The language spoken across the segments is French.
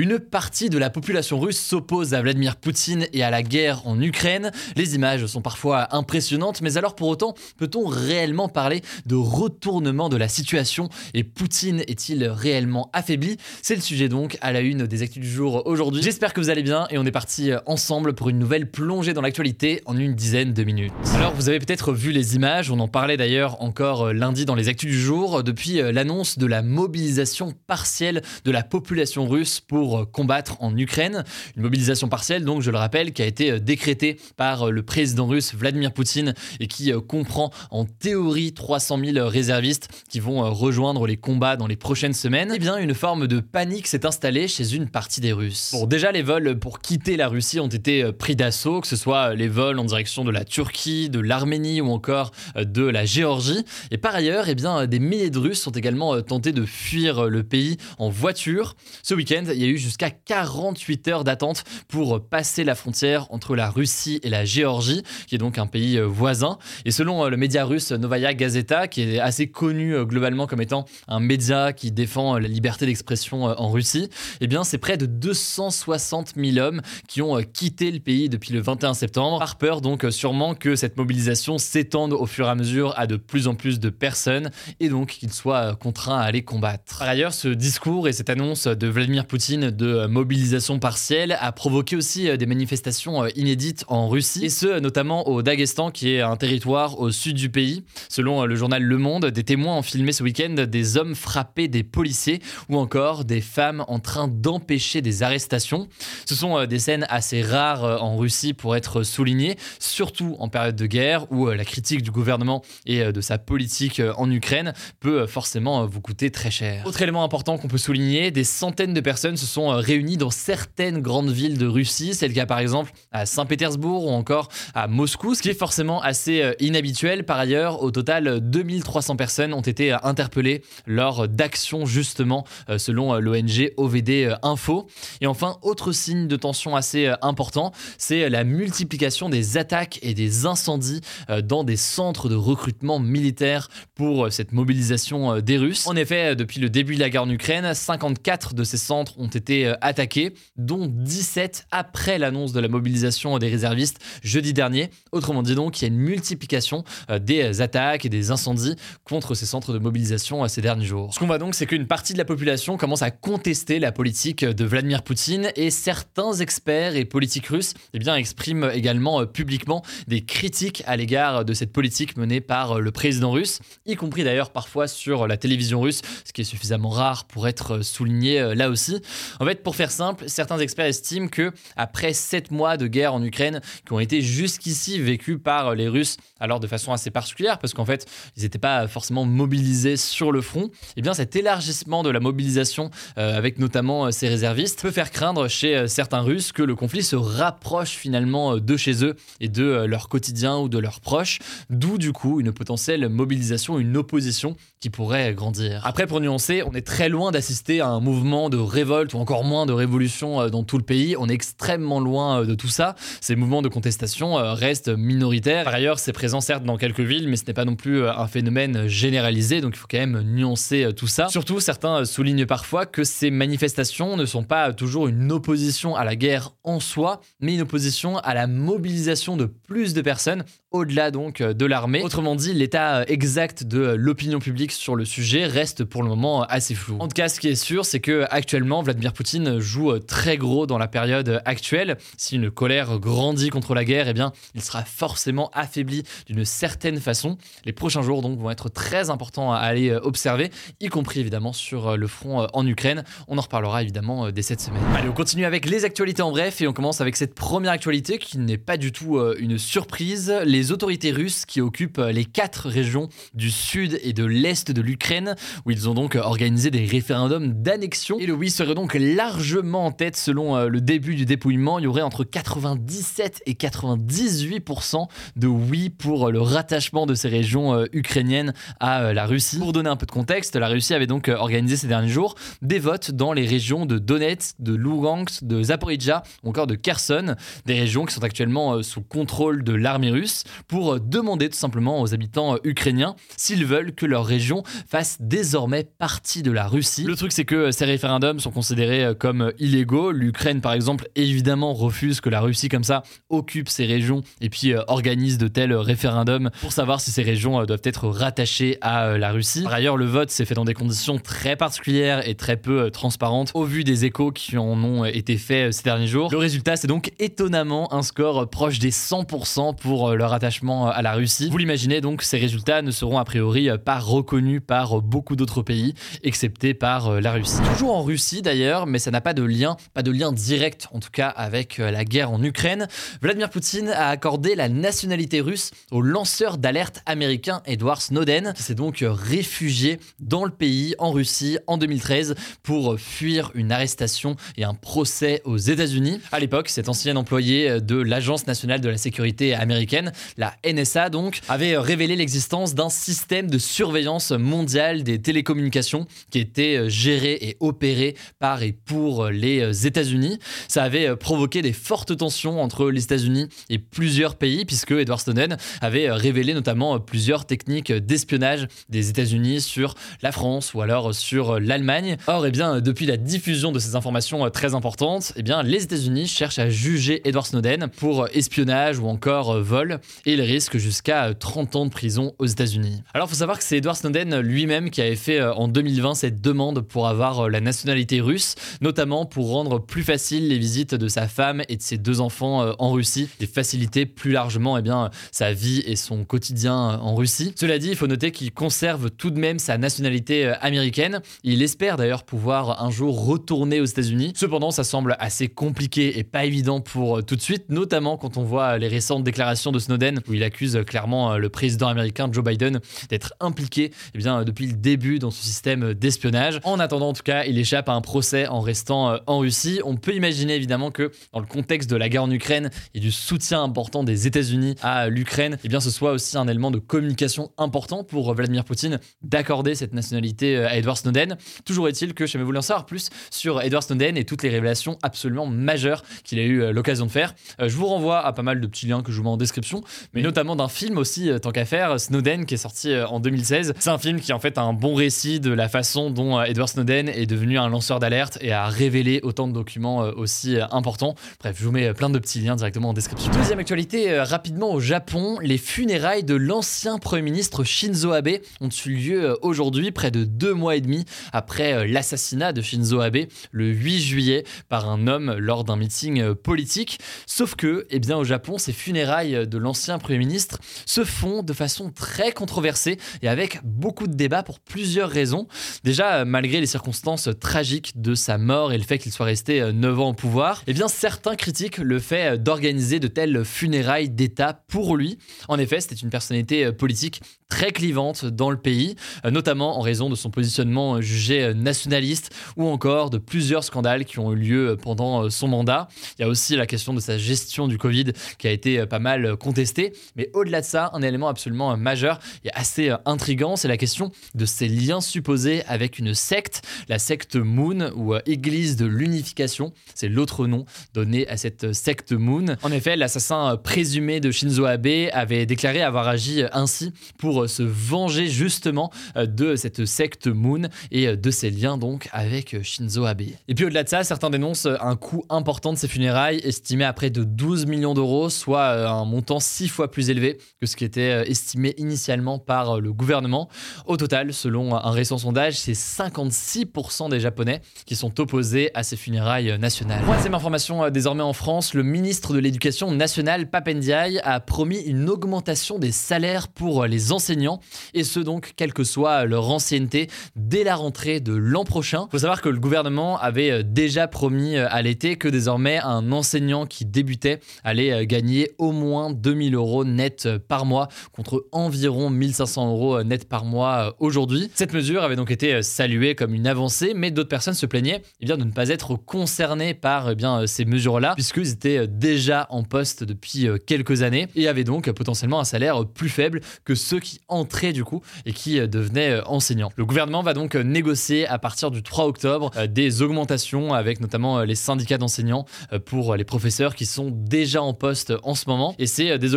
Une partie de la population russe s'oppose à Vladimir Poutine et à la guerre en Ukraine. Les images sont parfois impressionnantes, mais alors pour autant, peut-on réellement parler de retournement de la situation Et Poutine est-il réellement affaibli? C'est le sujet donc à la une des actus du jour aujourd'hui. J'espère que vous allez bien et on est parti ensemble pour une nouvelle plongée dans l'actualité en une dizaine de minutes. Alors vous avez peut-être vu les images, on en parlait d'ailleurs encore lundi dans les actus du jour, depuis l'annonce de la mobilisation partielle de la population russe pour combattre en Ukraine. Une mobilisation partielle, donc je le rappelle, qui a été euh, décrétée par euh, le président russe Vladimir Poutine et qui euh, comprend en théorie 300 000 réservistes qui vont rejoindre les combats dans les prochaines semaines. Eh bien, une forme de panique s'est installée chez une partie des Russes. Bon, déjà, les vols pour quitter la Russie ont été pris d'assaut, que ce soit les vols en direction de la Turquie, de l'Arménie ou encore de la Géorgie. Et par ailleurs, eh bien, des milliers de Russes ont également tenté de fuir le pays en voiture. Ce week-end, il y a eu jusqu'à 48 heures d'attente pour passer la frontière entre la Russie et la Géorgie, qui est donc un pays euh, voisin. Et selon euh, le média russe Novaya Gazeta, qui est assez connu euh, globalement comme étant un média qui défend la liberté d'expression en Russie, eh bien c'est près de 260 000 hommes qui ont quitté le pays depuis le 21 septembre, par peur donc sûrement que cette mobilisation s'étende au fur et à mesure à de plus en plus de personnes et donc qu'ils soient contraints à aller combattre. Par ailleurs, ce discours et cette annonce de Vladimir Poutine de euh, mobilisation partielle a provoqué aussi euh, des manifestations euh, inédites en Russie, et ce notamment au Daghestan, qui est un territoire au sud du pays. Selon le journal Le Monde, des témoins ont filmé ce week-end des hommes frappés des policiers ou encore des femmes en train d'empêcher des arrestations. Ce sont des scènes assez rares en Russie pour être soulignées, surtout en période de guerre où la critique du gouvernement et de sa politique en Ukraine peut forcément vous coûter très cher. Autre élément important qu'on peut souligner, des centaines de personnes se sont euh, réunis dans certaines grandes villes de Russie. C'est le cas par exemple à Saint-Pétersbourg ou encore à Moscou, ce qui est forcément assez euh, inhabituel. Par ailleurs, au total, 2300 personnes ont été euh, interpellées lors d'actions justement selon l'ONG OVD Info. Et enfin, autre signe de tension assez important, c'est la multiplication des attaques et des incendies dans des centres de recrutement militaire pour cette mobilisation des Russes. En effet, depuis le début de la guerre en Ukraine, 54 de ces centres ont été euh, attaqués, dont 17 après l'annonce de la mobilisation des réservistes jeudi dernier. Autrement dit donc, il y a une multiplication euh, des attaques et des incendies contre ces centres de mobilisation euh, ces derniers jours. Ce qu'on voit donc, c'est qu'une partie de la population commence à contester la politique de Vladimir Poutine et certains experts et politiques russes eh bien, expriment également publiquement des critiques à l'égard de cette politique menée par le président russe, y compris d'ailleurs parfois sur la télévision russe, ce qui est suffisamment rare pour être souligné là aussi. En fait, pour faire simple, certains experts estiment que après sept mois de guerre en Ukraine, qui ont été jusqu'ici vécus par les Russes, alors de façon assez particulière, parce qu'en fait, ils n'étaient pas forcément mobilisés sur le front, eh bien cet élargissement de la mobilisation, euh, avec notamment euh, ces réservistes, peut faire craindre chez euh, certains Russes que le conflit se rapproche finalement de chez eux et de leur quotidien ou de leurs proches, d'où du coup une potentielle mobilisation, une opposition qui pourrait grandir. Après, pour nuancer, on est très loin d'assister à un mouvement de révolte encore moins de révolution euh, dans tout le pays. On est extrêmement loin euh, de tout ça. Ces mouvements de contestation euh, restent minoritaires. Par ailleurs, c'est présent certes dans quelques villes, mais ce n'est pas non plus un phénomène généralisé, donc il faut quand même nuancer tout ça. Surtout, certains soulignent parfois que ces manifestations ne sont pas toujours une opposition à la guerre en soi, mais une opposition à la mobilisation de plus de personnes au-delà donc de l'armée. Autrement dit, l'état exact de l'opinion publique sur le sujet reste pour le moment assez flou. En tout cas, ce qui est sûr, c'est que actuellement, Vladimir Poutine joue très gros dans la période actuelle. Si une colère grandit contre la guerre, eh bien, il sera forcément affaibli d'une certaine façon. Les prochains jours donc vont être très importants à aller observer, y compris évidemment sur le front en Ukraine. On en reparlera évidemment dès cette semaine. Allez, on continue avec les actualités en bref et on commence avec cette première actualité qui n'est pas du tout une surprise. Les les autorités russes qui occupent les quatre régions du sud et de l'est de l'Ukraine, où ils ont donc organisé des référendums d'annexion. Et le oui serait donc largement en tête selon euh, le début du dépouillement. Il y aurait entre 97 et 98% de oui pour le rattachement de ces régions euh, ukrainiennes à euh, la Russie. Pour donner un peu de contexte, la Russie avait donc organisé ces derniers jours des votes dans les régions de Donetsk, de Lugansk, de Zaporizhia ou encore de Kherson, des régions qui sont actuellement sous contrôle de l'armée russe, pour demander tout simplement aux habitants ukrainiens s'ils veulent que leur région fasse désormais partie de la Russie. Le truc c'est que ces référendums sont considérés comme illégaux. L'Ukraine par exemple évidemment refuse que la Russie comme ça occupe ces régions et puis euh, organise de tels référendums pour savoir si ces régions euh, doivent être rattachées à euh, la Russie. Par ailleurs, le vote s'est fait dans des conditions très particulières et très peu transparentes au vu des échos qui en ont été faits ces derniers jours. Le résultat, c'est donc étonnamment un score proche des 100% pour leur attachement à la Russie. Vous l'imaginez donc, ces résultats ne seront a priori pas reconnus par beaucoup d'autres pays, excepté par la Russie. Toujours en Russie d'ailleurs, mais ça n'a pas de lien, pas de lien direct en tout cas avec la guerre en Ukraine. Vladimir Poutine a accordé la nationalité russe au lanceur d'alerte américain Edward Snowden, qui s'est donc réfugié dans le pays en Russie en 2013 pour fuir une arrestation et un procès aux États-Unis. À l'époque, cet ancien employé de l'Agence nationale de la sécurité américaine, la NSA donc, avait révélé l'existence d'un système de surveillance mondiale des télécommunications qui était géré et opéré par et pour les États-Unis. Ça avait provoqué des fortes tensions entre les États-Unis et plusieurs pays, puisque Edward Snowden avait révélé notamment plusieurs techniques d'espionnage des États-Unis sur la France ou alors sur l'Allemagne. Or, eh bien, depuis la diffusion de ces informations très importantes, eh bien, les États-Unis cherchent à juger Edward Snowden pour espionnage ou encore vol, et il risque jusqu'à 30 ans de prison aux États-Unis. Alors, faut savoir que c'est Edward Snowden lui-même qui avait fait en 2020 cette demande pour avoir la nationalité russe, notamment pour rendre plus facile les visites de sa femme et de ses deux enfants euh, en Russie et faciliter plus largement eh bien, sa vie et son quotidien euh, en Russie. Cela dit, il faut noter qu'il conserve tout de même sa nationalité euh, américaine. Il espère d'ailleurs pouvoir un jour retourner aux États-Unis. Cependant, ça semble assez compliqué et pas évident pour tout de suite, notamment quand on voit les récentes déclarations de Snowden où il accuse clairement le président américain Joe Biden d'être impliqué eh bien, depuis le début dans ce système d'espionnage. En attendant, en tout cas, il échappe à un procès en restant en Russie. On peut imaginer évidemment que dans le contexte de la guerre en Ukraine et du soutien important des États-Unis à l'Ukraine, eh bien ce soit aussi un élément de communication important pour Vladimir Poutine d'accorder cette nationalité euh, à Edward Snowden. Toujours est-il que j'aimerais vous en savoir plus sur Edward Snowden et toutes les révélations absolument majeures qu'il a eu euh, l'occasion de faire. Euh, je vous renvoie à pas mal de petits liens que je vous mets en description, mais notamment d'un film aussi, tant qu'à faire, Snowden, qui est sorti en 2016. C'est un film qui en fait un bon récit de la façon dont Edward Snowden est devenu un lanceur d'alerte et a révélé autant de documents aussi importants. Bref, je vous mets plein de petits liens directement en description. Deuxième actualité, euh, rapidement au Japon, les funérailles de l'ancien Premier ministre Shinzo Abe ont eu lieu euh, aujourd'hui, près de deux mois et demi après euh, l'assassinat de Shinzo Abe le 8 juillet par un homme lors d'un meeting politique. Sauf que, eh bien, au Japon, ces funérailles de l'ancien Premier ministre se font de façon très controversée et avec beaucoup de débats pour plusieurs raisons. Déjà, malgré les circonstances tragiques de sa mort et le fait qu'il soit resté 9 ans au pouvoir, eh bien, certains critiquent le fait d'organiser de telles funérailles d'État pour lui. En effet, c'était une personnalité politique très clivante dans le pays, euh, notamment en raison de son positionnement jugé nationaliste ou encore de plusieurs scandales qui ont eu lieu pendant euh, son mandat. Il y a aussi la question de sa gestion du Covid qui a été euh, pas mal contestée, mais au-delà de ça, un élément absolument majeur et assez intrigant, c'est la question de ses liens supposés avec une secte, la secte Moon ou Église de l'unification, c'est l'autre nom donné à cette secte Moon. En effet, l'assassin présumé de Shinzo Abe avait déclaré avoir agi ainsi pour se venger justement euh, de cette secte Moon et euh, de ses liens donc avec euh, Shinzo Abe. Et puis au-delà de ça, certains dénoncent un coût important de ces funérailles, estimé à près de 12 millions d'euros, soit un montant six fois plus élevé que ce qui était estimé initialement par le gouvernement. Au total, selon un récent sondage, c'est 56% des Japonais qui sont opposés à ces funérailles nationales. Troisième information désormais en France, le ministre de l'Éducation nationale, Papendiaï, a promis une augmentation des salaires pour les enseignants et ce donc quelle que soit leur ancienneté dès la rentrée de l'an prochain. Il faut savoir que le gouvernement avait euh, déjà promis euh, à l'été que désormais un enseignant qui débutait allait euh, gagner au moins 2000 2000 euros net par mois contre environ 1500 euros net par mois aujourd'hui. Cette mesure avait donc été saluée comme une avancée, mais d'autres personnes se plaignaient eh bien, de ne pas être concernées par eh bien, ces mesures-là, puisqu'ils étaient déjà en poste depuis quelques années et avaient donc potentiellement un salaire plus faible que ceux qui entraient du coup et qui devenaient enseignants. Le gouvernement va donc négocier à partir du 3 octobre des augmentations avec notamment les syndicats d'enseignants pour les professeurs qui sont déjà en poste en ce moment. Et c'est des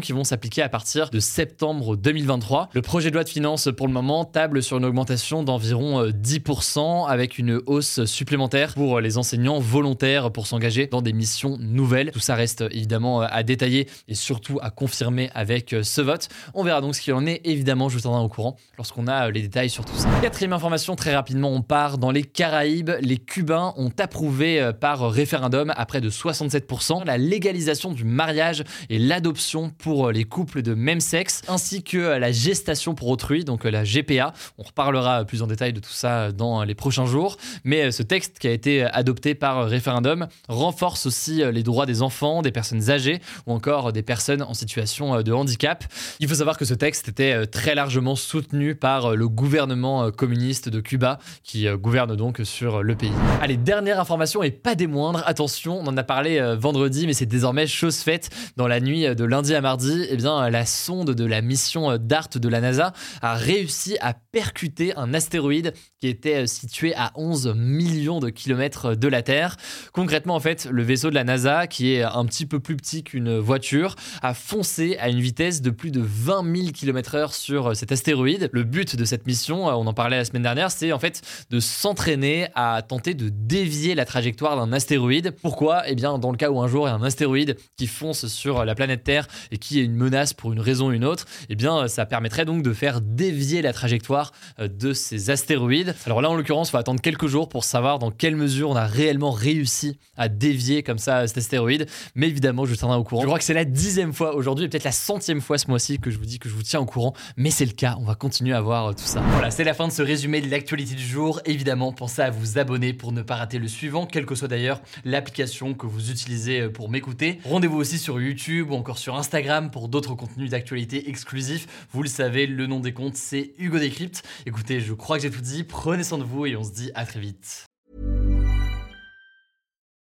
qui vont s'appliquer à partir de septembre 2023. Le projet de loi de finances pour le moment table sur une augmentation d'environ 10% avec une hausse supplémentaire pour les enseignants volontaires pour s'engager dans des missions nouvelles. Tout ça reste évidemment à détailler et surtout à confirmer avec ce vote. On verra donc ce qu'il en est. Évidemment, je vous tiendrai au courant lorsqu'on a les détails sur tout ça. Quatrième information, très rapidement, on part dans les Caraïbes. Les Cubains ont approuvé par référendum à près de 67% la légalisation du mariage et l'adoption pour les couples de même sexe, ainsi que la gestation pour autrui, donc la GPA. On reparlera plus en détail de tout ça dans les prochains jours. Mais ce texte qui a été adopté par référendum renforce aussi les droits des enfants, des personnes âgées ou encore des personnes en situation de handicap. Il faut savoir que ce texte était très largement soutenu par le gouvernement communiste de Cuba qui gouverne donc sur le pays. Allez, dernière information et pas des moindres, attention, on en a parlé euh, vendredi, mais c'est désormais chose faite. Dans la nuit de lundi à mardi, eh bien, la sonde de la mission euh, DART de la NASA a réussi à percuter un astéroïde qui était euh, situé à 11 millions de kilomètres de la Terre. Concrètement, en fait, le vaisseau de la NASA, qui est un petit peu plus petit qu'une voiture, a foncé à une vitesse de plus de 20 000 km/h sur cet astéroïde. Le but de cette mission, on en parlait la semaine dernière, c'est en fait de s'entraîner à tenter de dévier la trajectoire d'un astéroïde. Pourquoi? Eh bien, dans le cas où un jour il y a un astéroïde qui fonce sur la planète Terre et qui est une menace pour une raison ou une autre, eh bien, ça permettrait donc de faire dévier la trajectoire euh, de ces astéroïdes. Alors là, en l'occurrence, il faut attendre quelques jours pour savoir dans quelle mesure on a réellement réussi à dévier comme ça cet astéroïde. Mais évidemment, je tiendrai au courant. Je crois que c'est la dixième fois aujourd'hui et peut-être la centième fois ce mois-ci que je vous dis que je vous tiens au courant. Mais c'est le cas, on va continuer à voir euh, tout ça. Voilà, c'est la fin de ce résumé de l'actualité du jour. Évidemment, pensez à vous abonner pour ne pas rater le suivant, quelle que soit d'ailleurs l'application que vous utilisez euh, pour m'écouter. Rendez-vous aussi sur YouTube ou encore Instagram pour d'autres contenus d'actualité exclusifs. Vous le savez, le nom des comptes, c'est Hugo Décrypte. Écoutez, je crois que j'ai tout dit. Prenez soin de vous et on se dit à très vite.